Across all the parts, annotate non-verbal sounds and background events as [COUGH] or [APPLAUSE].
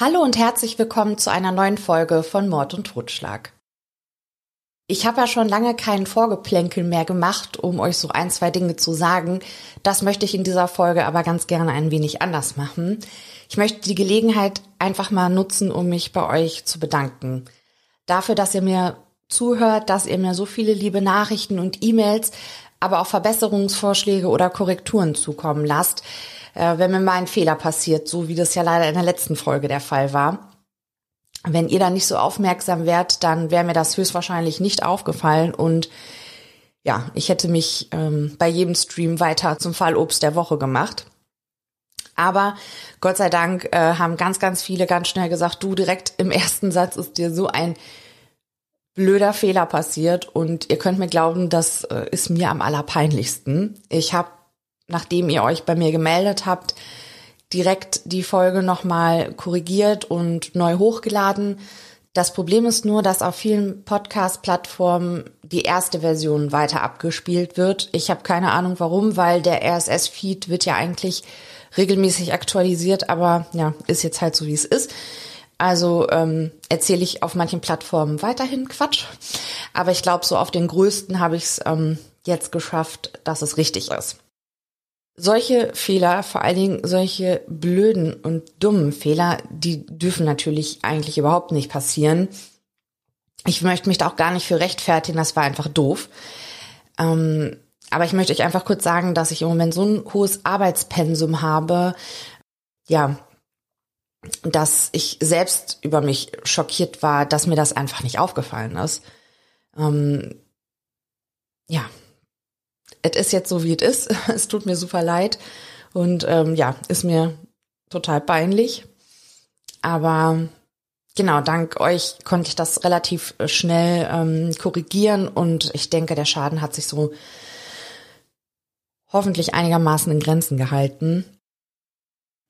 Hallo und herzlich willkommen zu einer neuen Folge von Mord und Totschlag. Ich habe ja schon lange keinen Vorgeplänkel mehr gemacht, um euch so ein, zwei Dinge zu sagen. Das möchte ich in dieser Folge aber ganz gerne ein wenig anders machen. Ich möchte die Gelegenheit einfach mal nutzen, um mich bei euch zu bedanken. Dafür, dass ihr mir zuhört, dass ihr mir so viele liebe Nachrichten und E-Mails, aber auch Verbesserungsvorschläge oder Korrekturen zukommen lasst wenn mir mal ein Fehler passiert, so wie das ja leider in der letzten Folge der Fall war. Wenn ihr da nicht so aufmerksam wärt, dann wäre mir das höchstwahrscheinlich nicht aufgefallen und ja, ich hätte mich ähm, bei jedem Stream weiter zum Fallobst der Woche gemacht. Aber Gott sei Dank äh, haben ganz, ganz viele ganz schnell gesagt, du direkt im ersten Satz ist dir so ein blöder Fehler passiert und ihr könnt mir glauben, das äh, ist mir am allerpeinlichsten. Ich habe nachdem ihr euch bei mir gemeldet habt, direkt die Folge nochmal korrigiert und neu hochgeladen. Das Problem ist nur, dass auf vielen Podcast-Plattformen die erste Version weiter abgespielt wird. Ich habe keine Ahnung warum, weil der RSS-Feed wird ja eigentlich regelmäßig aktualisiert, aber ja, ist jetzt halt so, wie es ist. Also ähm, erzähle ich auf manchen Plattformen weiterhin Quatsch. Aber ich glaube, so auf den größten habe ich es ähm, jetzt geschafft, dass es richtig ist solche Fehler, vor allen Dingen solche blöden und dummen Fehler, die dürfen natürlich eigentlich überhaupt nicht passieren. Ich möchte mich da auch gar nicht für rechtfertigen, das war einfach doof. Ähm, aber ich möchte euch einfach kurz sagen, dass ich im Moment so ein hohes Arbeitspensum habe, ja, dass ich selbst über mich schockiert war, dass mir das einfach nicht aufgefallen ist. Ähm, ja, es ist jetzt so, wie es ist. [LAUGHS] Es tut mir super leid. Und ähm, ja, ist mir total peinlich. Aber genau, dank euch konnte ich das relativ schnell ähm, korrigieren und ich denke, der Schaden hat sich so hoffentlich einigermaßen in Grenzen gehalten.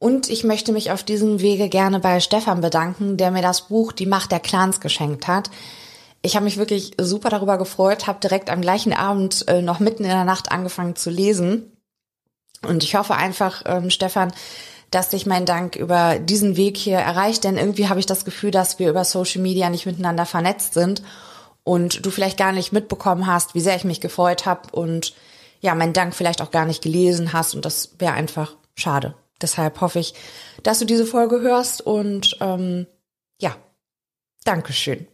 Und ich möchte mich auf diesem Wege gerne bei Stefan bedanken, der mir das Buch Die Macht der Clans geschenkt hat. Ich habe mich wirklich super darüber gefreut, habe direkt am gleichen Abend äh, noch mitten in der Nacht angefangen zu lesen. Und ich hoffe einfach, ähm, Stefan, dass dich mein Dank über diesen Weg hier erreicht, denn irgendwie habe ich das Gefühl, dass wir über Social Media nicht miteinander vernetzt sind und du vielleicht gar nicht mitbekommen hast, wie sehr ich mich gefreut habe und ja, mein Dank vielleicht auch gar nicht gelesen hast und das wäre einfach schade. Deshalb hoffe ich, dass du diese Folge hörst und ähm, ja, Dankeschön.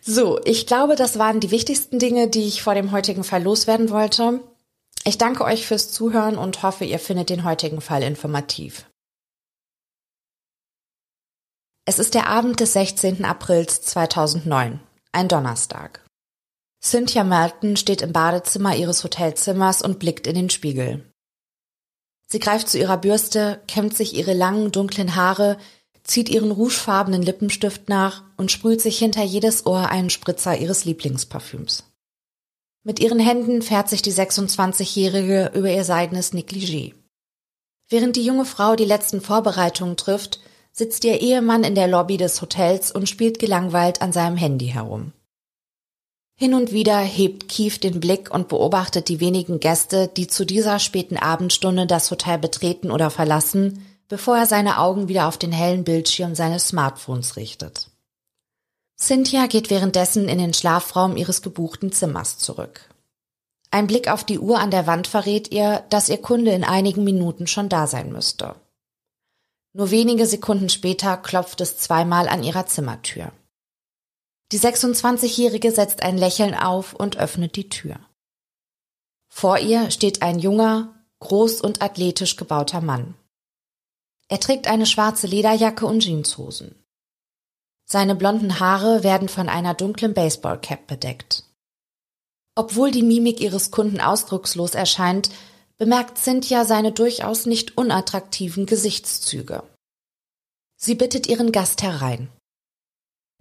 So, ich glaube, das waren die wichtigsten Dinge, die ich vor dem heutigen Fall loswerden wollte. Ich danke euch fürs Zuhören und hoffe, ihr findet den heutigen Fall informativ. Es ist der Abend des 16. Aprils 2009, ein Donnerstag. Cynthia Melton steht im Badezimmer ihres Hotelzimmers und blickt in den Spiegel. Sie greift zu ihrer Bürste, kämmt sich ihre langen, dunklen Haare, zieht ihren rougefarbenen Lippenstift nach und sprüht sich hinter jedes Ohr einen Spritzer ihres Lieblingsparfüms. Mit ihren Händen fährt sich die 26-Jährige über ihr seidenes Negligé. Während die junge Frau die letzten Vorbereitungen trifft, sitzt ihr Ehemann in der Lobby des Hotels und spielt gelangweilt an seinem Handy herum. Hin und wieder hebt Keith den Blick und beobachtet die wenigen Gäste, die zu dieser späten Abendstunde das Hotel betreten oder verlassen, bevor er seine Augen wieder auf den hellen Bildschirm seines Smartphones richtet. Cynthia geht währenddessen in den Schlafraum ihres gebuchten Zimmers zurück. Ein Blick auf die Uhr an der Wand verrät ihr, dass ihr Kunde in einigen Minuten schon da sein müsste. Nur wenige Sekunden später klopft es zweimal an ihrer Zimmertür. Die 26-Jährige setzt ein Lächeln auf und öffnet die Tür. Vor ihr steht ein junger, groß und athletisch gebauter Mann. Er trägt eine schwarze Lederjacke und Jeanshosen. Seine blonden Haare werden von einer dunklen Baseballcap bedeckt. Obwohl die Mimik ihres Kunden ausdruckslos erscheint, bemerkt Cynthia seine durchaus nicht unattraktiven Gesichtszüge. Sie bittet ihren Gast herein.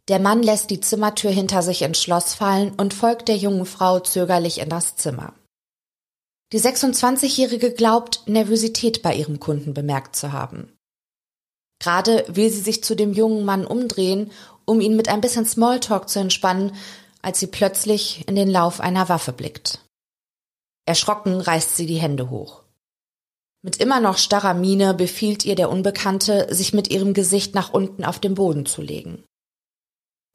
Der Mann lässt die Zimmertür hinter sich ins Schloss fallen und folgt der jungen Frau zögerlich in das Zimmer. Die 26-Jährige glaubt, Nervosität bei ihrem Kunden bemerkt zu haben. Gerade will sie sich zu dem jungen Mann umdrehen, um ihn mit ein bisschen Smalltalk zu entspannen, als sie plötzlich in den Lauf einer Waffe blickt. Erschrocken reißt sie die Hände hoch. Mit immer noch starrer Miene befiehlt ihr der Unbekannte, sich mit ihrem Gesicht nach unten auf den Boden zu legen.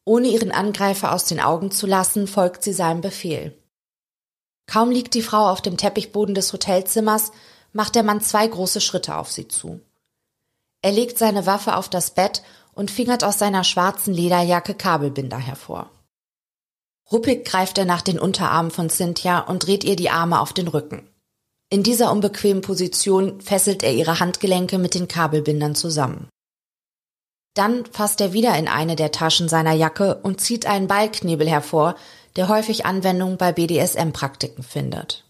Ohne ihren Angreifer aus den Augen zu lassen, folgt sie seinem Befehl. Kaum liegt die Frau auf dem Teppichboden des Hotelzimmers, macht der Mann zwei große Schritte auf sie zu. Er legt seine Waffe auf das Bett und fingert aus seiner schwarzen Lederjacke Kabelbinder hervor. Ruppig greift er nach den Unterarmen von Cynthia und dreht ihr die Arme auf den Rücken. In dieser unbequemen Position fesselt er ihre Handgelenke mit den Kabelbindern zusammen. Dann fasst er wieder in eine der Taschen seiner Jacke und zieht einen Ballknebel hervor, der häufig Anwendung bei BDSM-Praktiken findet.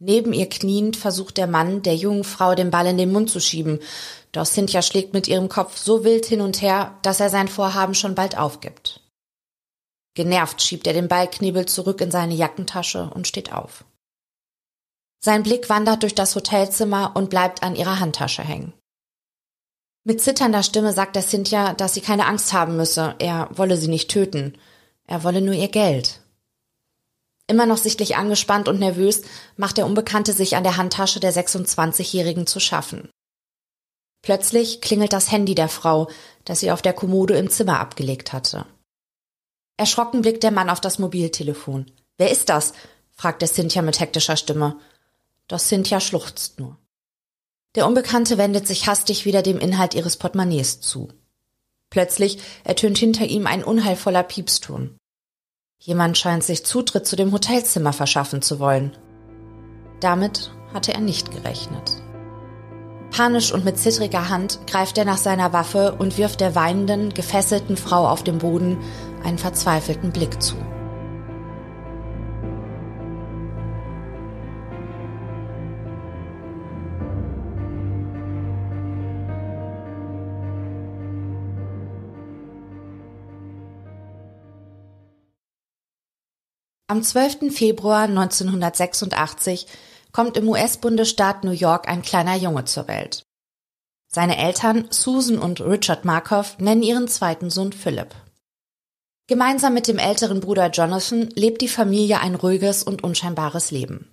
Neben ihr kniend versucht der Mann, der jungen Frau den Ball in den Mund zu schieben, doch Cynthia schlägt mit ihrem Kopf so wild hin und her, dass er sein Vorhaben schon bald aufgibt. Genervt schiebt er den Ballknebel zurück in seine Jackentasche und steht auf. Sein Blick wandert durch das Hotelzimmer und bleibt an ihrer Handtasche hängen. Mit zitternder Stimme sagt er Cynthia, dass sie keine Angst haben müsse, er wolle sie nicht töten, er wolle nur ihr Geld. Immer noch sichtlich angespannt und nervös macht der Unbekannte sich an der Handtasche der 26-Jährigen zu schaffen. Plötzlich klingelt das Handy der Frau, das sie auf der Kommode im Zimmer abgelegt hatte. Erschrocken blickt der Mann auf das Mobiltelefon. Wer ist das? fragt er Cynthia mit hektischer Stimme. Doch Cynthia schluchzt nur. Der Unbekannte wendet sich hastig wieder dem Inhalt ihres Portemonnaies zu. Plötzlich ertönt hinter ihm ein unheilvoller Piepston. Jemand scheint sich Zutritt zu dem Hotelzimmer verschaffen zu wollen. Damit hatte er nicht gerechnet. Panisch und mit zittriger Hand greift er nach seiner Waffe und wirft der weinenden, gefesselten Frau auf dem Boden einen verzweifelten Blick zu. Am 12. Februar 1986 kommt im US-Bundesstaat New York ein kleiner Junge zur Welt. Seine Eltern Susan und Richard Markov nennen ihren zweiten Sohn Philip. Gemeinsam mit dem älteren Bruder Jonathan lebt die Familie ein ruhiges und unscheinbares Leben.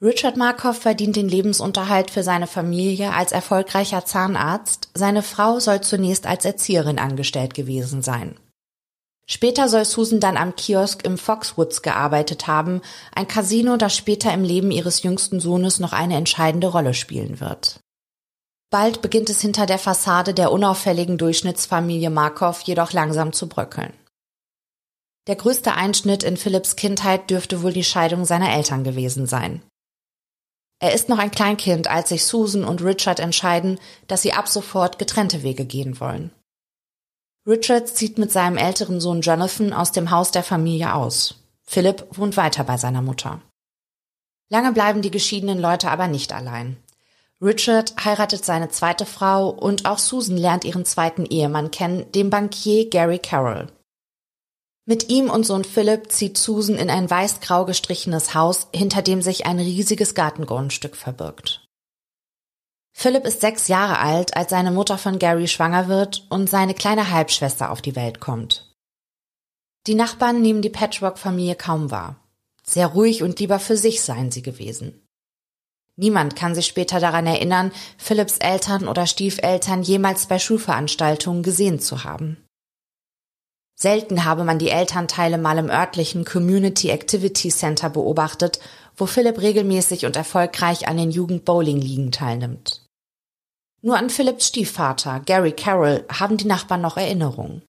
Richard Markov verdient den Lebensunterhalt für seine Familie als erfolgreicher Zahnarzt, seine Frau soll zunächst als Erzieherin angestellt gewesen sein. Später soll Susan dann am Kiosk im Foxwoods gearbeitet haben, ein Casino, das später im Leben ihres jüngsten Sohnes noch eine entscheidende Rolle spielen wird. Bald beginnt es hinter der Fassade der unauffälligen Durchschnittsfamilie Markov jedoch langsam zu bröckeln. Der größte Einschnitt in Philipps Kindheit dürfte wohl die Scheidung seiner Eltern gewesen sein. Er ist noch ein Kleinkind, als sich Susan und Richard entscheiden, dass sie ab sofort getrennte Wege gehen wollen. Richard zieht mit seinem älteren Sohn Jonathan aus dem Haus der Familie aus. Philip wohnt weiter bei seiner Mutter. Lange bleiben die geschiedenen Leute aber nicht allein. Richard heiratet seine zweite Frau und auch Susan lernt ihren zweiten Ehemann kennen, den Bankier Gary Carroll. Mit ihm und Sohn Philip zieht Susan in ein weiß-grau gestrichenes Haus, hinter dem sich ein riesiges Gartengrundstück verbirgt. Philipp ist sechs Jahre alt, als seine Mutter von Gary schwanger wird und seine kleine Halbschwester auf die Welt kommt. Die Nachbarn nehmen die Patchwork-Familie kaum wahr. Sehr ruhig und lieber für sich seien sie gewesen. Niemand kann sich später daran erinnern, Philipps Eltern oder Stiefeltern jemals bei Schulveranstaltungen gesehen zu haben. Selten habe man die Elternteile mal im örtlichen Community Activity Center beobachtet, wo Philipp regelmäßig und erfolgreich an den Jugend-Bowling-Ligen teilnimmt. Nur an Philipps Stiefvater, Gary Carroll, haben die Nachbarn noch Erinnerungen.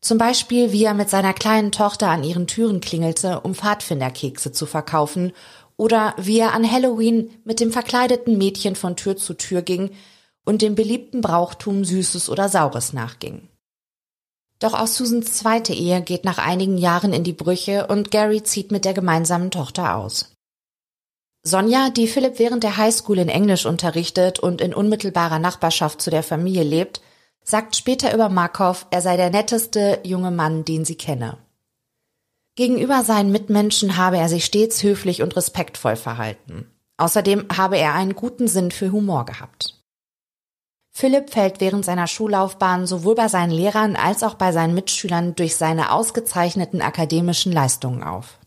Zum Beispiel, wie er mit seiner kleinen Tochter an ihren Türen klingelte, um Pfadfinderkekse zu verkaufen, oder wie er an Halloween mit dem verkleideten Mädchen von Tür zu Tür ging und dem beliebten Brauchtum Süßes oder Saures nachging. Doch auch Susans zweite Ehe geht nach einigen Jahren in die Brüche und Gary zieht mit der gemeinsamen Tochter aus. Sonja, die Philipp während der Highschool in Englisch unterrichtet und in unmittelbarer Nachbarschaft zu der Familie lebt, sagt später über Markov, er sei der netteste junge Mann, den sie kenne. Gegenüber seinen Mitmenschen habe er sich stets höflich und respektvoll verhalten. Außerdem habe er einen guten Sinn für Humor gehabt. Philipp fällt während seiner Schullaufbahn sowohl bei seinen Lehrern als auch bei seinen Mitschülern durch seine ausgezeichneten akademischen Leistungen auf.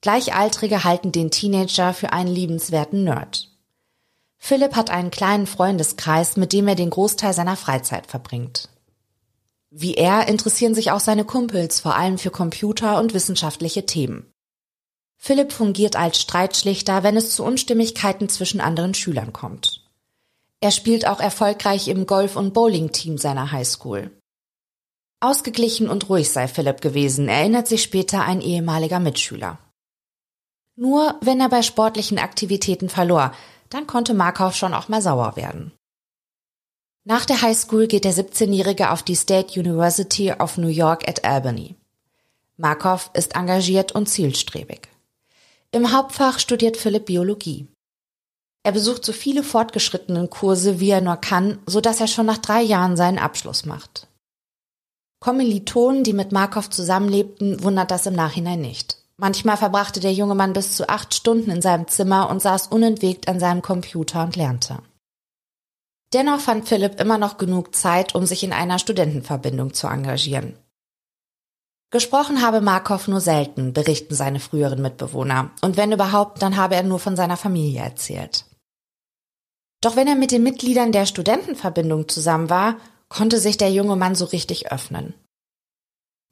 Gleichaltrige halten den Teenager für einen liebenswerten Nerd. Philipp hat einen kleinen Freundeskreis, mit dem er den Großteil seiner Freizeit verbringt. Wie er interessieren sich auch seine Kumpels vor allem für Computer und wissenschaftliche Themen. Philipp fungiert als Streitschlichter, wenn es zu Unstimmigkeiten zwischen anderen Schülern kommt. Er spielt auch erfolgreich im Golf- und Bowling-Team seiner Highschool. Ausgeglichen und ruhig sei Philipp gewesen, erinnert sich später ein ehemaliger Mitschüler. Nur wenn er bei sportlichen Aktivitäten verlor, dann konnte Markov schon auch mal sauer werden. Nach der Highschool geht der 17-Jährige auf die State University of New York at Albany. Markov ist engagiert und zielstrebig. Im Hauptfach studiert Philipp Biologie. Er besucht so viele fortgeschrittenen Kurse, wie er nur kann, so dass er schon nach drei Jahren seinen Abschluss macht. Kommilitonen, die mit Markov zusammenlebten, wundert das im Nachhinein nicht. Manchmal verbrachte der junge Mann bis zu acht Stunden in seinem Zimmer und saß unentwegt an seinem Computer und lernte. Dennoch fand Philipp immer noch genug Zeit, um sich in einer Studentenverbindung zu engagieren. Gesprochen habe Markov nur selten, berichten seine früheren Mitbewohner, und wenn überhaupt, dann habe er nur von seiner Familie erzählt. Doch wenn er mit den Mitgliedern der Studentenverbindung zusammen war, konnte sich der junge Mann so richtig öffnen.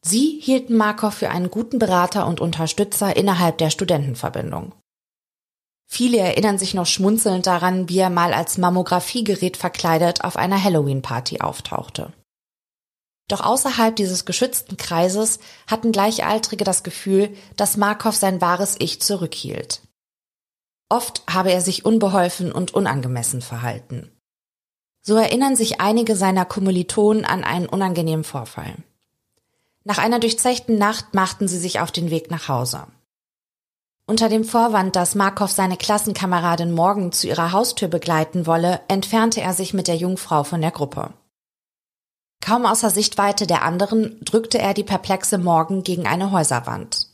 Sie hielten Markov für einen guten Berater und Unterstützer innerhalb der Studentenverbindung. Viele erinnern sich noch schmunzelnd daran, wie er mal als Mammografiegerät verkleidet auf einer Halloween-Party auftauchte. Doch außerhalb dieses geschützten Kreises hatten Gleichaltrige das Gefühl, dass Markov sein wahres Ich zurückhielt. Oft habe er sich unbeholfen und unangemessen verhalten. So erinnern sich einige seiner Kommilitonen an einen unangenehmen Vorfall. Nach einer durchzechten Nacht machten sie sich auf den Weg nach Hause. Unter dem Vorwand, dass Markov seine Klassenkameradin morgen zu ihrer Haustür begleiten wolle, entfernte er sich mit der Jungfrau von der Gruppe. Kaum außer Sichtweite der anderen drückte er die perplexe Morgen gegen eine Häuserwand.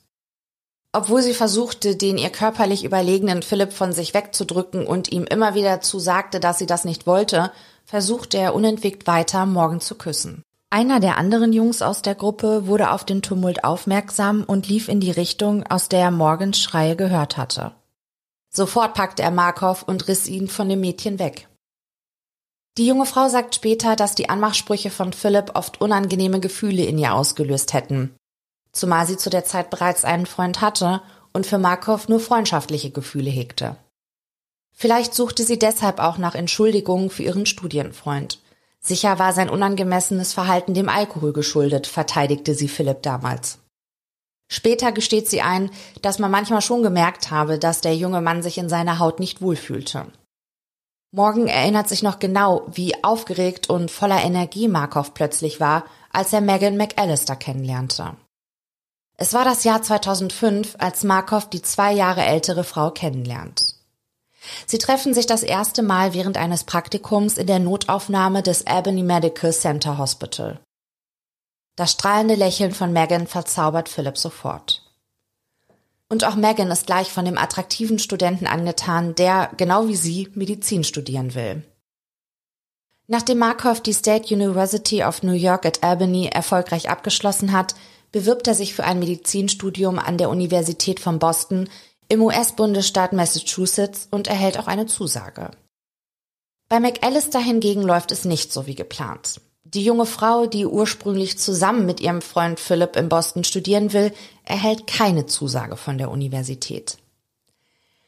Obwohl sie versuchte, den ihr körperlich überlegenen Philipp von sich wegzudrücken und ihm immer wieder zusagte, dass sie das nicht wollte, versuchte er unentwegt weiter, Morgen zu küssen. Einer der anderen Jungs aus der Gruppe wurde auf den Tumult aufmerksam und lief in die Richtung, aus der er Morgens Schreie gehört hatte. Sofort packte er Markov und riss ihn von dem Mädchen weg. Die junge Frau sagt später, dass die Anmachsprüche von Philipp oft unangenehme Gefühle in ihr ausgelöst hätten, zumal sie zu der Zeit bereits einen Freund hatte und für Markov nur freundschaftliche Gefühle hegte. Vielleicht suchte sie deshalb auch nach Entschuldigungen für ihren Studienfreund. Sicher war sein unangemessenes Verhalten dem Alkohol geschuldet, verteidigte sie Philipp damals. Später gesteht sie ein, dass man manchmal schon gemerkt habe, dass der junge Mann sich in seiner Haut nicht wohlfühlte. Morgan erinnert sich noch genau, wie aufgeregt und voller Energie Markov plötzlich war, als er Megan McAllister kennenlernte. Es war das Jahr 2005, als Markov die zwei Jahre ältere Frau kennenlernt. Sie treffen sich das erste Mal während eines Praktikums in der Notaufnahme des Albany Medical Center Hospital. Das strahlende Lächeln von Megan verzaubert Philip sofort. Und auch Megan ist gleich von dem attraktiven Studenten angetan, der, genau wie sie, Medizin studieren will. Nachdem Markov die State University of New York at Albany erfolgreich abgeschlossen hat, bewirbt er sich für ein Medizinstudium an der Universität von Boston im US-Bundesstaat Massachusetts und erhält auch eine Zusage. Bei McAllister hingegen läuft es nicht so wie geplant. Die junge Frau, die ursprünglich zusammen mit ihrem Freund Philip in Boston studieren will, erhält keine Zusage von der Universität.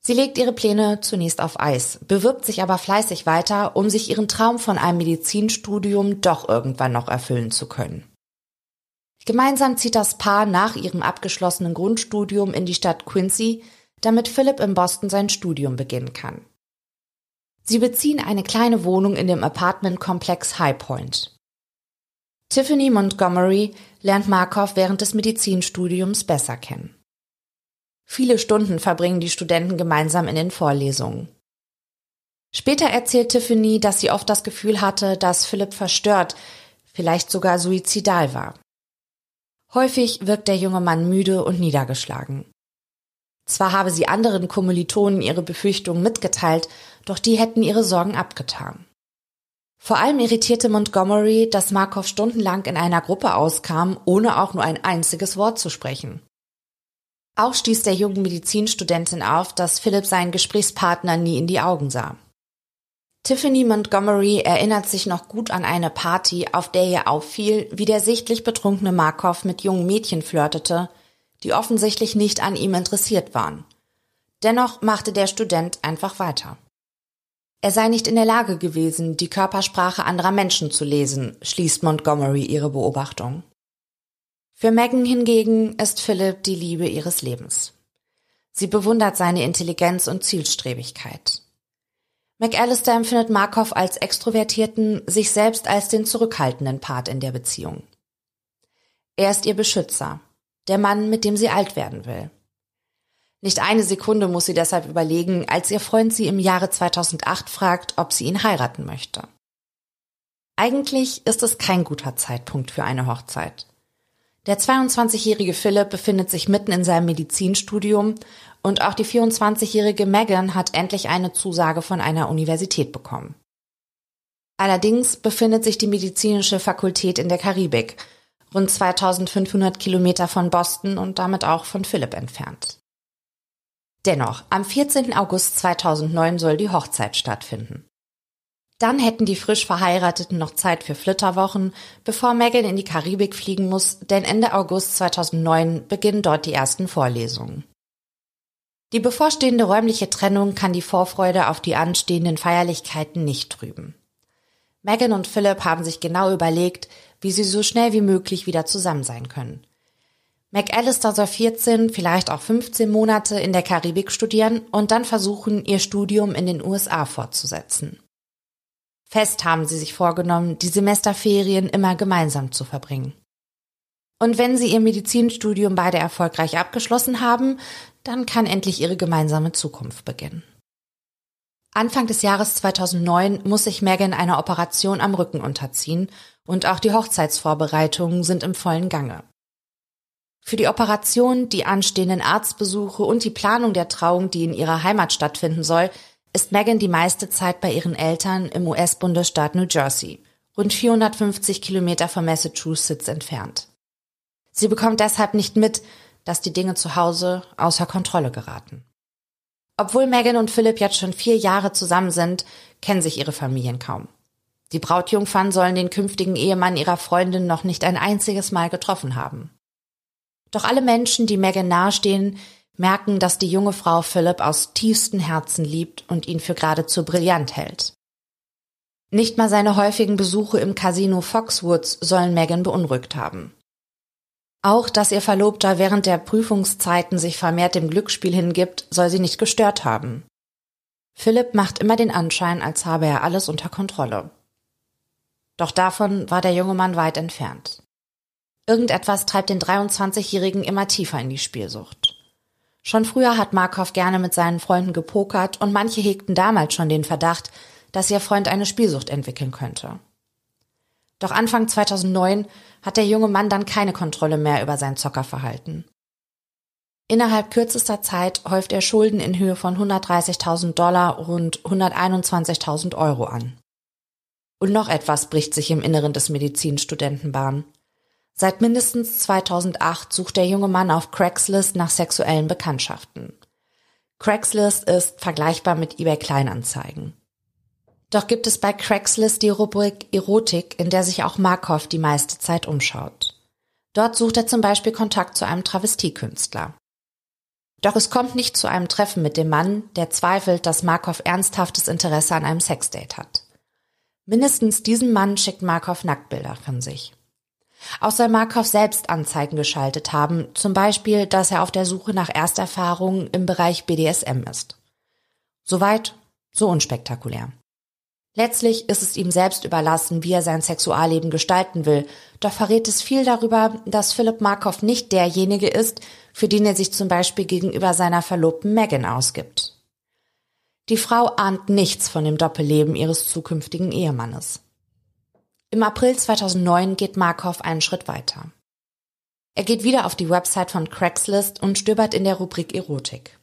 Sie legt ihre Pläne zunächst auf Eis, bewirbt sich aber fleißig weiter, um sich ihren Traum von einem Medizinstudium doch irgendwann noch erfüllen zu können. Gemeinsam zieht das Paar nach ihrem abgeschlossenen Grundstudium in die Stadt Quincy, damit Philip in Boston sein Studium beginnen kann. Sie beziehen eine kleine Wohnung in dem Apartmentkomplex High Point. Tiffany Montgomery lernt Markov während des Medizinstudiums besser kennen. Viele Stunden verbringen die Studenten gemeinsam in den Vorlesungen. Später erzählt Tiffany, dass sie oft das Gefühl hatte, dass Philipp verstört, vielleicht sogar suizidal war. Häufig wirkt der junge Mann müde und niedergeschlagen. Zwar habe sie anderen Kommilitonen ihre Befürchtungen mitgeteilt, doch die hätten ihre Sorgen abgetan. Vor allem irritierte Montgomery, dass Markov stundenlang in einer Gruppe auskam, ohne auch nur ein einziges Wort zu sprechen. Auch stieß der jungen Medizinstudentin auf, dass Philipp seinen Gesprächspartner nie in die Augen sah. Tiffany Montgomery erinnert sich noch gut an eine Party, auf der ihr auffiel, wie der sichtlich betrunkene Markov mit jungen Mädchen flirtete, die offensichtlich nicht an ihm interessiert waren. Dennoch machte der Student einfach weiter. Er sei nicht in der Lage gewesen, die Körpersprache anderer Menschen zu lesen, schließt Montgomery ihre Beobachtung. Für Megan hingegen ist Philip die Liebe ihres Lebens. Sie bewundert seine Intelligenz und Zielstrebigkeit. McAllister empfindet Markov als extrovertierten, sich selbst als den zurückhaltenden Part in der Beziehung. Er ist ihr Beschützer, der Mann, mit dem sie alt werden will. Nicht eine Sekunde muss sie deshalb überlegen, als ihr Freund sie im Jahre 2008 fragt, ob sie ihn heiraten möchte. Eigentlich ist es kein guter Zeitpunkt für eine Hochzeit. Der 22-jährige Philipp befindet sich mitten in seinem Medizinstudium und auch die 24-jährige Megan hat endlich eine Zusage von einer Universität bekommen. Allerdings befindet sich die medizinische Fakultät in der Karibik, rund 2500 Kilometer von Boston und damit auch von Philipp entfernt. Dennoch, am 14. August 2009 soll die Hochzeit stattfinden. Dann hätten die frisch Verheirateten noch Zeit für Flitterwochen, bevor Megan in die Karibik fliegen muss, denn Ende August 2009 beginnen dort die ersten Vorlesungen. Die bevorstehende räumliche Trennung kann die Vorfreude auf die anstehenden Feierlichkeiten nicht trüben. Megan und Philip haben sich genau überlegt, wie sie so schnell wie möglich wieder zusammen sein können. McAllister soll 14, vielleicht auch 15 Monate in der Karibik studieren und dann versuchen, ihr Studium in den USA fortzusetzen. Fest haben sie sich vorgenommen, die Semesterferien immer gemeinsam zu verbringen. Und wenn sie ihr Medizinstudium beide erfolgreich abgeschlossen haben, dann kann endlich ihre gemeinsame Zukunft beginnen. Anfang des Jahres 2009 muss sich Megan einer Operation am Rücken unterziehen und auch die Hochzeitsvorbereitungen sind im vollen Gange. Für die Operation, die anstehenden Arztbesuche und die Planung der Trauung, die in ihrer Heimat stattfinden soll, ist Megan die meiste Zeit bei ihren Eltern im US-Bundesstaat New Jersey, rund 450 Kilometer von Massachusetts entfernt. Sie bekommt deshalb nicht mit, dass die Dinge zu Hause außer Kontrolle geraten. Obwohl Megan und Philipp jetzt schon vier Jahre zusammen sind, kennen sich ihre Familien kaum. Die Brautjungfern sollen den künftigen Ehemann ihrer Freundin noch nicht ein einziges Mal getroffen haben. Doch alle Menschen, die Megan nahestehen, merken, dass die junge Frau Philipp aus tiefstem Herzen liebt und ihn für geradezu brillant hält. Nicht mal seine häufigen Besuche im Casino Foxwoods sollen Megan beunruhigt haben. Auch, dass ihr Verlobter während der Prüfungszeiten sich vermehrt dem Glücksspiel hingibt, soll sie nicht gestört haben. Philipp macht immer den Anschein, als habe er alles unter Kontrolle. Doch davon war der junge Mann weit entfernt. Irgendetwas treibt den 23-Jährigen immer tiefer in die Spielsucht. Schon früher hat Markov gerne mit seinen Freunden gepokert und manche hegten damals schon den Verdacht, dass ihr Freund eine Spielsucht entwickeln könnte. Doch Anfang 2009 hat der junge Mann dann keine Kontrolle mehr über sein Zockerverhalten. Innerhalb kürzester Zeit häuft er Schulden in Höhe von 130.000 Dollar rund 121.000 Euro an. Und noch etwas bricht sich im Inneren des Medizinstudenten Bahn. Seit mindestens 2008 sucht der junge Mann auf Craigslist nach sexuellen Bekanntschaften. Craigslist ist vergleichbar mit eBay Kleinanzeigen. Doch gibt es bei Craigslist die Rubrik Erotik, in der sich auch Markov die meiste Zeit umschaut. Dort sucht er zum Beispiel Kontakt zu einem Travestiekünstler. Doch es kommt nicht zu einem Treffen mit dem Mann, der zweifelt, dass Markov ernsthaftes Interesse an einem Sexdate hat. Mindestens diesem Mann schickt Markov Nacktbilder von sich. Auch soll Markov selbst Anzeigen geschaltet haben, zum Beispiel, dass er auf der Suche nach Ersterfahrungen im Bereich BDSM ist. Soweit, so unspektakulär. Letztlich ist es ihm selbst überlassen, wie er sein Sexualleben gestalten will, doch verrät es viel darüber, dass Philipp Markov nicht derjenige ist, für den er sich zum Beispiel gegenüber seiner Verlobten Megan ausgibt. Die Frau ahnt nichts von dem Doppelleben ihres zukünftigen Ehemannes. Im April 2009 geht Markov einen Schritt weiter. Er geht wieder auf die Website von Craigslist und stöbert in der Rubrik Erotik.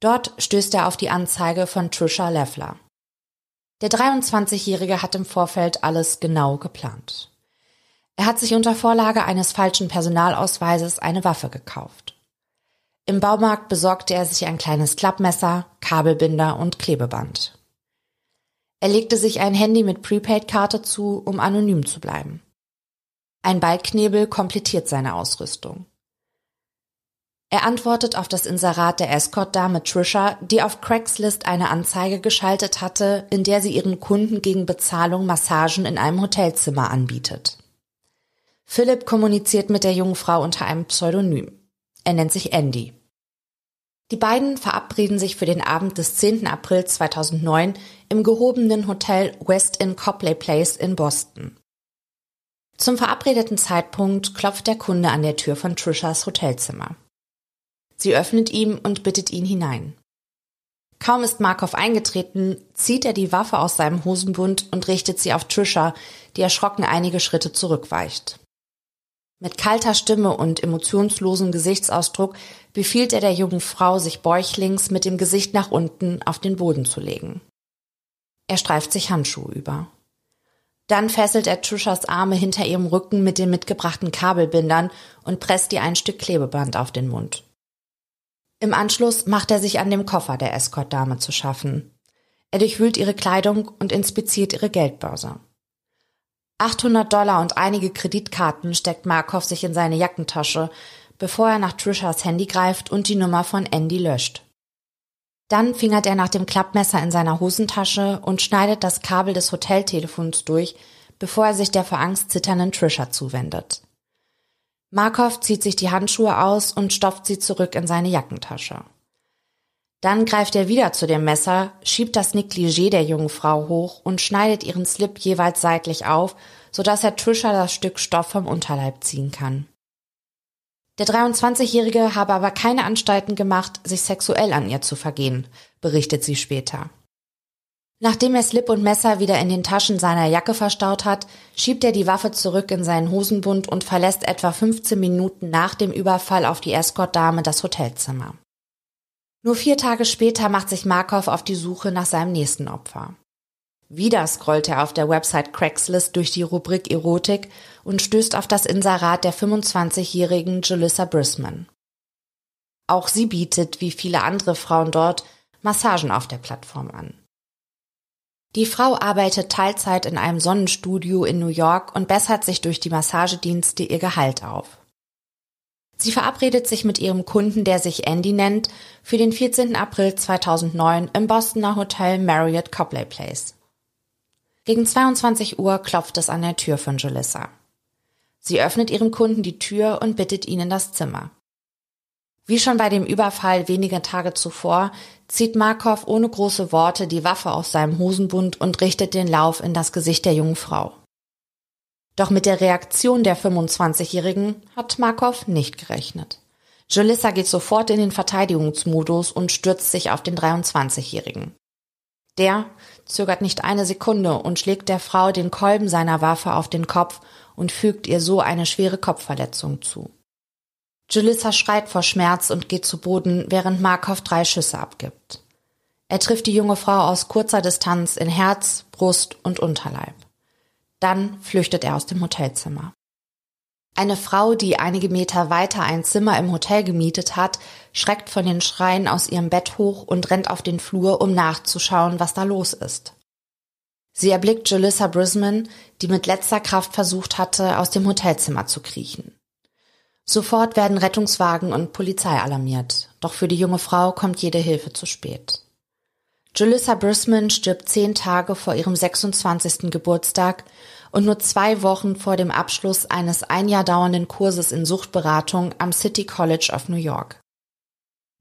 Dort stößt er auf die Anzeige von Trisha Leffler. Der 23-Jährige hat im Vorfeld alles genau geplant. Er hat sich unter Vorlage eines falschen Personalausweises eine Waffe gekauft. Im Baumarkt besorgte er sich ein kleines Klappmesser, Kabelbinder und Klebeband. Er legte sich ein Handy mit Prepaid-Karte zu, um anonym zu bleiben. Ein Ballknebel komplettiert seine Ausrüstung. Er antwortet auf das Inserat der Escort-Dame Trisha, die auf Craigslist eine Anzeige geschaltet hatte, in der sie ihren Kunden gegen Bezahlung Massagen in einem Hotelzimmer anbietet. Philipp kommuniziert mit der jungen Frau unter einem Pseudonym. Er nennt sich Andy. Die beiden verabreden sich für den Abend des 10. April 2009 im gehobenen Hotel West Inn Copley Place in Boston. Zum verabredeten Zeitpunkt klopft der Kunde an der Tür von Trishas Hotelzimmer. Sie öffnet ihm und bittet ihn hinein. Kaum ist Markov eingetreten, zieht er die Waffe aus seinem Hosenbund und richtet sie auf Trisha, die erschrocken einige Schritte zurückweicht. Mit kalter Stimme und emotionslosem Gesichtsausdruck befiehlt er der jungen Frau, sich bäuchlings mit dem Gesicht nach unten auf den Boden zu legen. Er streift sich Handschuhe über. Dann fesselt er Trishas Arme hinter ihrem Rücken mit den mitgebrachten Kabelbindern und presst ihr ein Stück Klebeband auf den Mund. Im Anschluss macht er sich an dem Koffer der Escort-Dame zu schaffen. Er durchwühlt ihre Kleidung und inspiziert ihre Geldbörse. 800 Dollar und einige Kreditkarten steckt Markov sich in seine Jackentasche, bevor er nach Trishas Handy greift und die Nummer von Andy löscht. Dann fingert er nach dem Klappmesser in seiner Hosentasche und schneidet das Kabel des Hoteltelefons durch, bevor er sich der vor Angst zitternden Trisha zuwendet. Markov zieht sich die Handschuhe aus und stopft sie zurück in seine Jackentasche. Dann greift er wieder zu dem Messer, schiebt das Negligé der jungen Frau hoch und schneidet ihren Slip jeweils seitlich auf, sodass er Trisha das Stück Stoff vom Unterleib ziehen kann. Der 23-Jährige habe aber keine Anstalten gemacht, sich sexuell an ihr zu vergehen, berichtet sie später. Nachdem er Slip und Messer wieder in den Taschen seiner Jacke verstaut hat, schiebt er die Waffe zurück in seinen Hosenbund und verlässt etwa 15 Minuten nach dem Überfall auf die Escort-Dame das Hotelzimmer. Nur vier Tage später macht sich Markov auf die Suche nach seinem nächsten Opfer. Wieder scrollt er auf der Website Craigslist durch die Rubrik Erotik und stößt auf das Inserat der 25-jährigen Julissa Brisman. Auch sie bietet, wie viele andere Frauen dort, Massagen auf der Plattform an. Die Frau arbeitet Teilzeit in einem Sonnenstudio in New York und bessert sich durch die Massagedienste ihr Gehalt auf. Sie verabredet sich mit ihrem Kunden, der sich Andy nennt, für den 14. April 2009 im Bostoner Hotel Marriott Copley Place. Gegen 22 Uhr klopft es an der Tür von Julissa. Sie öffnet ihrem Kunden die Tür und bittet ihn in das Zimmer. Wie schon bei dem Überfall wenige Tage zuvor, zieht Markov ohne große Worte die Waffe aus seinem Hosenbund und richtet den Lauf in das Gesicht der jungen Frau. Doch mit der Reaktion der 25-Jährigen hat Markov nicht gerechnet. Julissa geht sofort in den Verteidigungsmodus und stürzt sich auf den 23-Jährigen. Der zögert nicht eine Sekunde und schlägt der Frau den Kolben seiner Waffe auf den Kopf und fügt ihr so eine schwere Kopfverletzung zu. Julissa schreit vor Schmerz und geht zu Boden, während Markov drei Schüsse abgibt. Er trifft die junge Frau aus kurzer Distanz in Herz, Brust und Unterleib. Dann flüchtet er aus dem Hotelzimmer. Eine Frau, die einige Meter weiter ein Zimmer im Hotel gemietet hat, schreckt von den Schreien aus ihrem Bett hoch und rennt auf den Flur, um nachzuschauen, was da los ist. Sie erblickt Julissa Brisman, die mit letzter Kraft versucht hatte, aus dem Hotelzimmer zu kriechen. Sofort werden Rettungswagen und Polizei alarmiert, doch für die junge Frau kommt jede Hilfe zu spät. Julissa Brisman stirbt zehn Tage vor ihrem 26. Geburtstag und nur zwei Wochen vor dem Abschluss eines ein Jahr dauernden Kurses in Suchtberatung am City College of New York.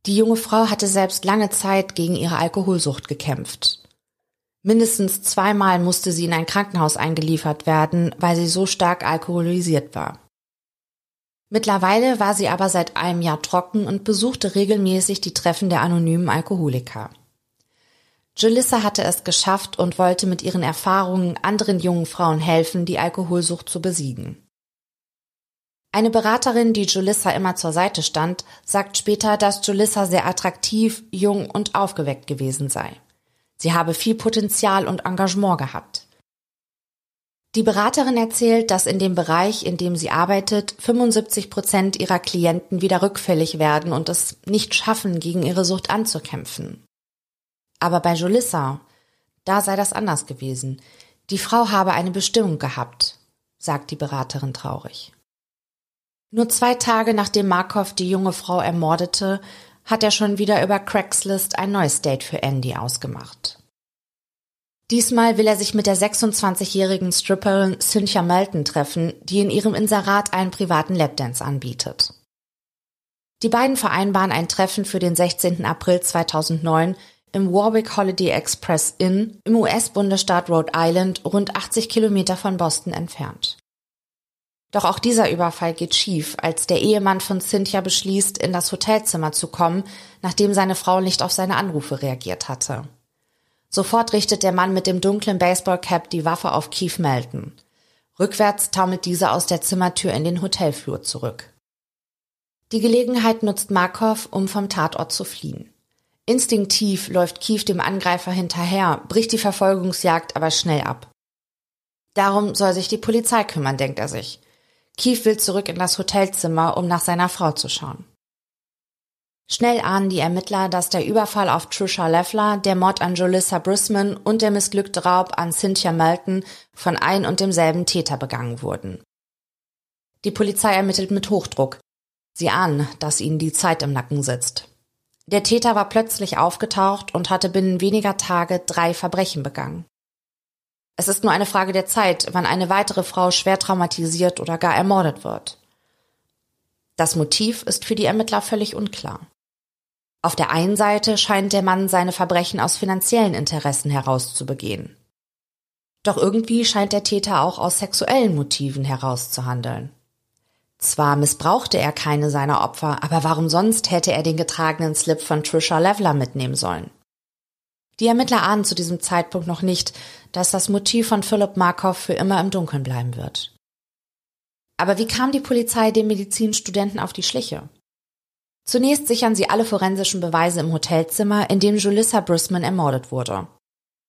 Die junge Frau hatte selbst lange Zeit gegen ihre Alkoholsucht gekämpft. Mindestens zweimal musste sie in ein Krankenhaus eingeliefert werden, weil sie so stark alkoholisiert war. Mittlerweile war sie aber seit einem Jahr trocken und besuchte regelmäßig die Treffen der anonymen Alkoholiker. Julissa hatte es geschafft und wollte mit ihren Erfahrungen anderen jungen Frauen helfen, die Alkoholsucht zu besiegen. Eine Beraterin, die Julissa immer zur Seite stand, sagt später, dass Julissa sehr attraktiv, jung und aufgeweckt gewesen sei. Sie habe viel Potenzial und Engagement gehabt. Die Beraterin erzählt, dass in dem Bereich, in dem sie arbeitet, 75 Prozent ihrer Klienten wieder rückfällig werden und es nicht schaffen, gegen ihre Sucht anzukämpfen. Aber bei Julissa, Da sei das anders gewesen. Die Frau habe eine Bestimmung gehabt, sagt die Beraterin traurig. Nur zwei Tage nachdem Markov die junge Frau ermordete, hat er schon wieder über Craigslist ein neues Date für Andy ausgemacht. Diesmal will er sich mit der 26-jährigen Stripperin Cynthia Melton treffen, die in ihrem Inserat einen privaten Lapdance anbietet. Die beiden vereinbaren ein Treffen für den 16. April 2009 im Warwick Holiday Express Inn im US-Bundesstaat Rhode Island, rund 80 Kilometer von Boston entfernt. Doch auch dieser Überfall geht schief, als der Ehemann von Cynthia beschließt, in das Hotelzimmer zu kommen, nachdem seine Frau nicht auf seine Anrufe reagiert hatte. Sofort richtet der Mann mit dem dunklen Baseballcap die Waffe auf Keith Melton. Rückwärts taumelt dieser aus der Zimmertür in den Hotelflur zurück. Die Gelegenheit nutzt Markov, um vom Tatort zu fliehen. Instinktiv läuft Keith dem Angreifer hinterher, bricht die Verfolgungsjagd aber schnell ab. Darum soll sich die Polizei kümmern, denkt er sich. Keith will zurück in das Hotelzimmer, um nach seiner Frau zu schauen. Schnell ahnen die Ermittler, dass der Überfall auf Trisha Leffler, der Mord an Julissa Brisman und der missglückte Raub an Cynthia Melton von ein und demselben Täter begangen wurden. Die Polizei ermittelt mit Hochdruck. Sie ahnen, dass ihnen die Zeit im Nacken sitzt. Der Täter war plötzlich aufgetaucht und hatte binnen weniger Tage drei Verbrechen begangen. Es ist nur eine Frage der Zeit, wann eine weitere Frau schwer traumatisiert oder gar ermordet wird. Das Motiv ist für die Ermittler völlig unklar. Auf der einen Seite scheint der Mann seine Verbrechen aus finanziellen Interessen herauszubegehen. Doch irgendwie scheint der Täter auch aus sexuellen Motiven herauszuhandeln. Zwar missbrauchte er keine seiner Opfer, aber warum sonst hätte er den getragenen Slip von Trisha Levler mitnehmen sollen? Die Ermittler ahnen zu diesem Zeitpunkt noch nicht, dass das Motiv von Philipp Markov für immer im Dunkeln bleiben wird. Aber wie kam die Polizei dem Medizinstudenten auf die Schliche? Zunächst sichern sie alle forensischen Beweise im Hotelzimmer, in dem Julissa Brisman ermordet wurde.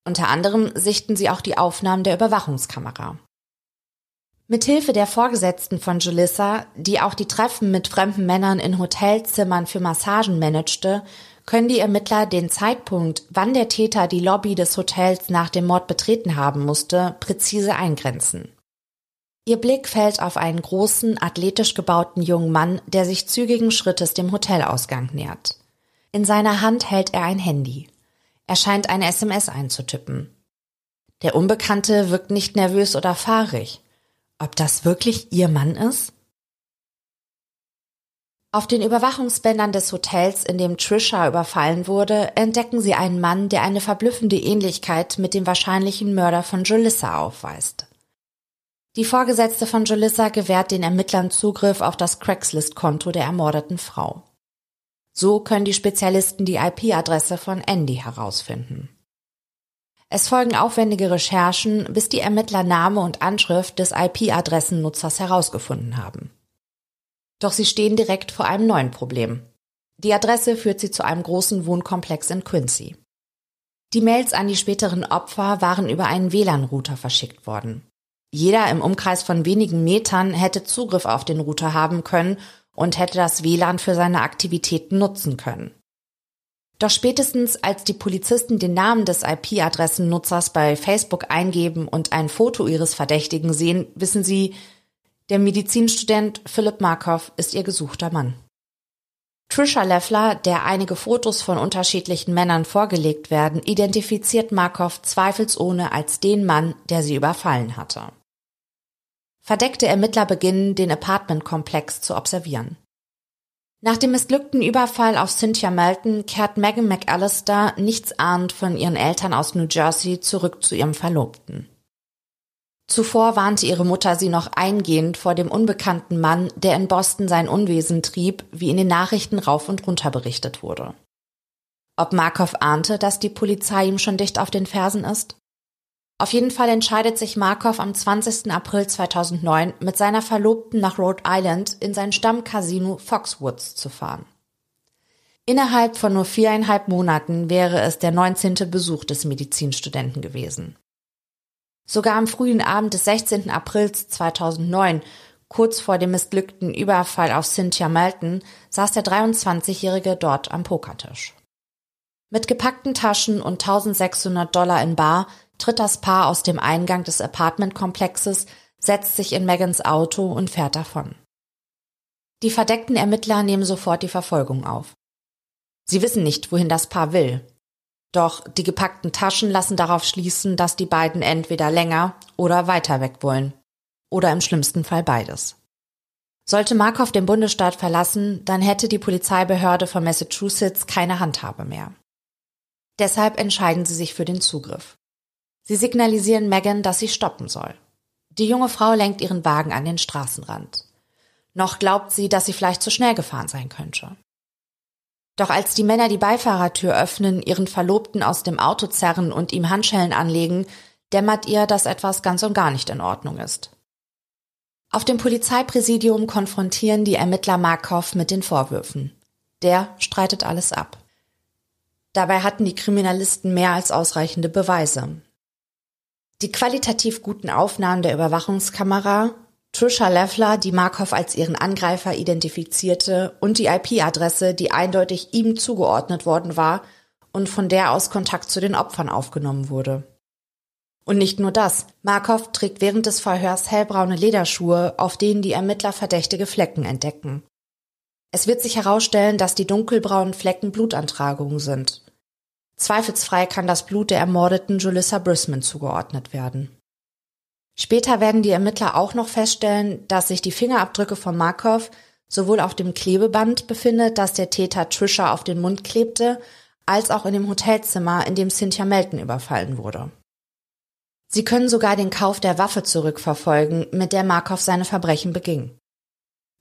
Unter anderem sichten sie auch die Aufnahmen der Überwachungskamera. Mithilfe der Vorgesetzten von Julissa, die auch die Treffen mit fremden Männern in Hotelzimmern für Massagen managte, können die Ermittler den Zeitpunkt, wann der Täter die Lobby des Hotels nach dem Mord betreten haben musste, präzise eingrenzen. Ihr Blick fällt auf einen großen, athletisch gebauten jungen Mann, der sich zügigen Schrittes dem Hotelausgang nähert. In seiner Hand hält er ein Handy. Er scheint eine SMS einzutippen. Der Unbekannte wirkt nicht nervös oder fahrig. Ob das wirklich ihr Mann ist? Auf den Überwachungsbändern des Hotels, in dem Trisha überfallen wurde, entdecken sie einen Mann, der eine verblüffende Ähnlichkeit mit dem wahrscheinlichen Mörder von Julissa aufweist. Die Vorgesetzte von Julissa gewährt den Ermittlern Zugriff auf das Craigslist-Konto der ermordeten Frau. So können die Spezialisten die IP-Adresse von Andy herausfinden. Es folgen aufwendige Recherchen, bis die Ermittler Name und Anschrift des IP-Adressennutzers herausgefunden haben. Doch sie stehen direkt vor einem neuen Problem. Die Adresse führt sie zu einem großen Wohnkomplex in Quincy. Die Mails an die späteren Opfer waren über einen WLAN-Router verschickt worden. Jeder im Umkreis von wenigen Metern hätte Zugriff auf den Router haben können und hätte das WLAN für seine Aktivitäten nutzen können. Doch spätestens als die Polizisten den Namen des IP-Adressennutzers bei Facebook eingeben und ein Foto ihres Verdächtigen sehen, wissen sie, der Medizinstudent Philipp Markov ist ihr gesuchter Mann. Trisha Leffler, der einige Fotos von unterschiedlichen Männern vorgelegt werden, identifiziert Markov zweifelsohne als den Mann, der sie überfallen hatte. Verdeckte Ermittler beginnen, den Apartmentkomplex zu observieren. Nach dem missglückten Überfall auf Cynthia Melton kehrt Megan McAllister nichtsahnd von ihren Eltern aus New Jersey zurück zu ihrem Verlobten. Zuvor warnte ihre Mutter sie noch eingehend vor dem unbekannten Mann, der in Boston sein Unwesen trieb, wie in den Nachrichten rauf und runter berichtet wurde. Ob Markov ahnte, dass die Polizei ihm schon dicht auf den Fersen ist? Auf jeden Fall entscheidet sich Markov am 20. April 2009 mit seiner Verlobten nach Rhode Island in sein Stammcasino Foxwoods zu fahren. Innerhalb von nur viereinhalb Monaten wäre es der 19. Besuch des Medizinstudenten gewesen. Sogar am frühen Abend des 16. Aprils 2009, kurz vor dem missglückten Überfall auf Cynthia Melton, saß der 23-Jährige dort am Pokertisch. Mit gepackten Taschen und 1600 Dollar in Bar tritt das Paar aus dem Eingang des Apartmentkomplexes, setzt sich in Megans Auto und fährt davon. Die verdeckten Ermittler nehmen sofort die Verfolgung auf. Sie wissen nicht, wohin das Paar will. Doch die gepackten Taschen lassen darauf schließen, dass die beiden entweder länger oder weiter weg wollen. Oder im schlimmsten Fall beides. Sollte Markov den Bundesstaat verlassen, dann hätte die Polizeibehörde von Massachusetts keine Handhabe mehr. Deshalb entscheiden sie sich für den Zugriff. Sie signalisieren Megan, dass sie stoppen soll. Die junge Frau lenkt ihren Wagen an den Straßenrand. Noch glaubt sie, dass sie vielleicht zu schnell gefahren sein könnte. Doch als die Männer die Beifahrertür öffnen, ihren Verlobten aus dem Auto zerren und ihm Handschellen anlegen, dämmert ihr, dass etwas ganz und gar nicht in Ordnung ist. Auf dem Polizeipräsidium konfrontieren die Ermittler Markov mit den Vorwürfen. Der streitet alles ab. Dabei hatten die Kriminalisten mehr als ausreichende Beweise. Die qualitativ guten Aufnahmen der Überwachungskamera, Trisha Leffler, die Markov als ihren Angreifer identifizierte, und die IP-Adresse, die eindeutig ihm zugeordnet worden war und von der aus Kontakt zu den Opfern aufgenommen wurde. Und nicht nur das. Markov trägt während des Verhörs hellbraune Lederschuhe, auf denen die Ermittler verdächtige Flecken entdecken. Es wird sich herausstellen, dass die dunkelbraunen Flecken Blutantragungen sind. Zweifelsfrei kann das Blut der ermordeten Julissa Brisman zugeordnet werden. Später werden die Ermittler auch noch feststellen, dass sich die Fingerabdrücke von Markov sowohl auf dem Klebeband befindet, das der Täter Trisha auf den Mund klebte, als auch in dem Hotelzimmer, in dem Cynthia Melton überfallen wurde. Sie können sogar den Kauf der Waffe zurückverfolgen, mit der Markov seine Verbrechen beging.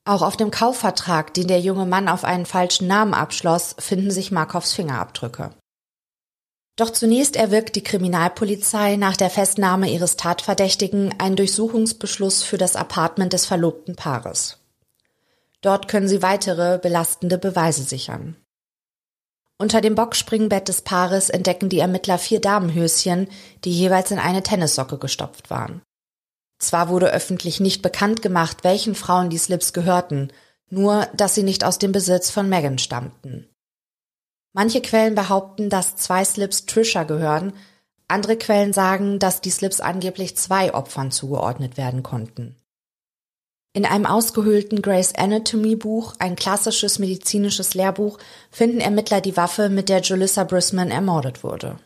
Auch auf dem Kaufvertrag, den der junge Mann auf einen falschen Namen abschloss, finden sich Markovs Fingerabdrücke. Doch zunächst erwirkt die Kriminalpolizei nach der Festnahme ihres Tatverdächtigen einen Durchsuchungsbeschluss für das Apartment des verlobten Paares. Dort können sie weitere belastende Beweise sichern. Unter dem Boxspringbett des Paares entdecken die Ermittler vier Damenhöschen, die jeweils in eine Tennissocke gestopft waren. Zwar wurde öffentlich nicht bekannt gemacht, welchen Frauen die Slips gehörten, nur dass sie nicht aus dem Besitz von Megan stammten. Manche Quellen behaupten, dass zwei Slips Trisha gehören, andere Quellen sagen, dass die Slips angeblich zwei Opfern zugeordnet werden konnten. In einem ausgehöhlten Gray's Anatomy Buch, ein klassisches medizinisches Lehrbuch, finden Ermittler die Waffe, mit der Julissa Brisman ermordet wurde.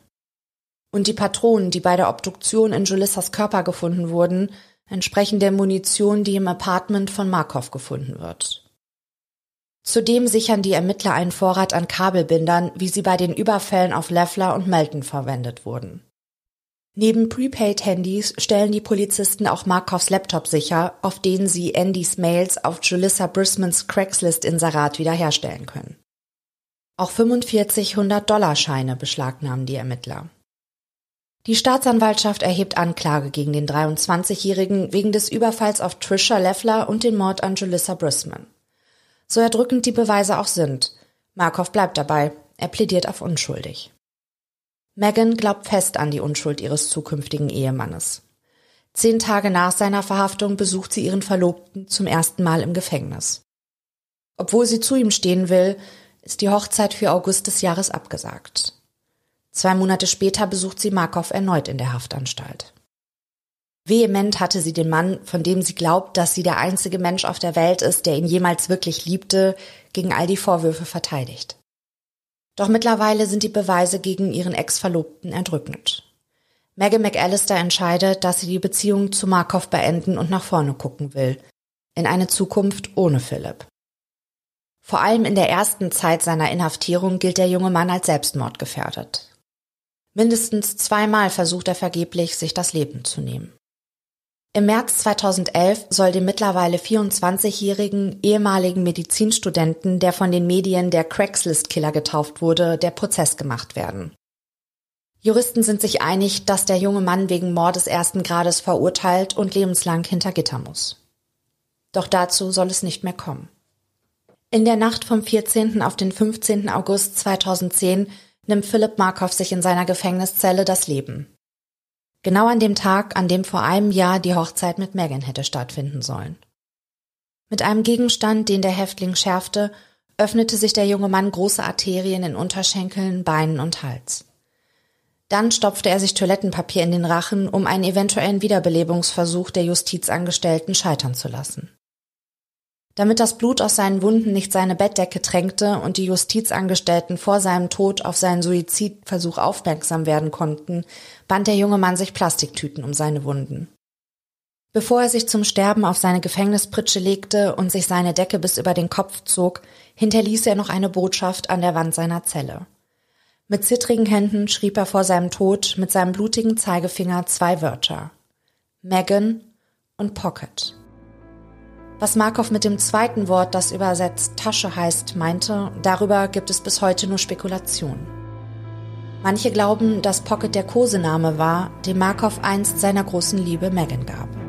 Und die Patronen, die bei der Obduktion in Julissas Körper gefunden wurden, entsprechen der Munition, die im Apartment von Markov gefunden wird. Zudem sichern die Ermittler einen Vorrat an Kabelbindern, wie sie bei den Überfällen auf Leffler und Melton verwendet wurden. Neben Prepaid-Handys stellen die Polizisten auch Markovs Laptop sicher, auf denen sie Andys Mails auf Julissa Brismans Craigslist-Inserat wiederherstellen können. Auch 45 100-Dollar-Scheine beschlagnahmen die Ermittler. Die Staatsanwaltschaft erhebt Anklage gegen den 23-Jährigen wegen des Überfalls auf Trisha Leffler und den Mord an Julissa Brisman. So erdrückend die Beweise auch sind. Markov bleibt dabei. Er plädiert auf unschuldig. Megan glaubt fest an die Unschuld ihres zukünftigen Ehemannes. Zehn Tage nach seiner Verhaftung besucht sie ihren Verlobten zum ersten Mal im Gefängnis. Obwohl sie zu ihm stehen will, ist die Hochzeit für August des Jahres abgesagt. Zwei Monate später besucht sie Markov erneut in der Haftanstalt. Vehement hatte sie den Mann, von dem sie glaubt, dass sie der einzige Mensch auf der Welt ist, der ihn jemals wirklich liebte, gegen all die Vorwürfe verteidigt. Doch mittlerweile sind die Beweise gegen ihren Ex-Verlobten erdrückend. Maggie McAllister entscheidet, dass sie die Beziehung zu Markov beenden und nach vorne gucken will. In eine Zukunft ohne Philipp. Vor allem in der ersten Zeit seiner Inhaftierung gilt der junge Mann als Selbstmordgefährdet. Mindestens zweimal versucht er vergeblich, sich das Leben zu nehmen. Im März 2011 soll dem mittlerweile 24-jährigen ehemaligen Medizinstudenten, der von den Medien der Craigslist-Killer getauft wurde, der Prozess gemacht werden. Juristen sind sich einig, dass der junge Mann wegen Mordes ersten Grades verurteilt und lebenslang hinter Gitter muss. Doch dazu soll es nicht mehr kommen. In der Nacht vom 14. auf den 15. August 2010 nimmt Philipp Markov sich in seiner Gefängniszelle das Leben. Genau an dem Tag, an dem vor einem Jahr die Hochzeit mit Megan hätte stattfinden sollen. Mit einem Gegenstand, den der Häftling schärfte, öffnete sich der junge Mann große Arterien in Unterschenkeln, Beinen und Hals. Dann stopfte er sich Toilettenpapier in den Rachen, um einen eventuellen Wiederbelebungsversuch der Justizangestellten scheitern zu lassen. Damit das Blut aus seinen Wunden nicht seine Bettdecke tränkte und die Justizangestellten vor seinem Tod auf seinen Suizidversuch aufmerksam werden konnten, band der junge Mann sich Plastiktüten um seine Wunden. Bevor er sich zum Sterben auf seine Gefängnispritsche legte und sich seine Decke bis über den Kopf zog, hinterließ er noch eine Botschaft an der Wand seiner Zelle. Mit zittrigen Händen schrieb er vor seinem Tod mit seinem blutigen Zeigefinger zwei Wörter. Megan und Pocket. Was Markov mit dem zweiten Wort, das übersetzt Tasche heißt, meinte, darüber gibt es bis heute nur Spekulationen. Manche glauben, dass Pocket der Kosename war, den Markov einst seiner großen Liebe Megan gab.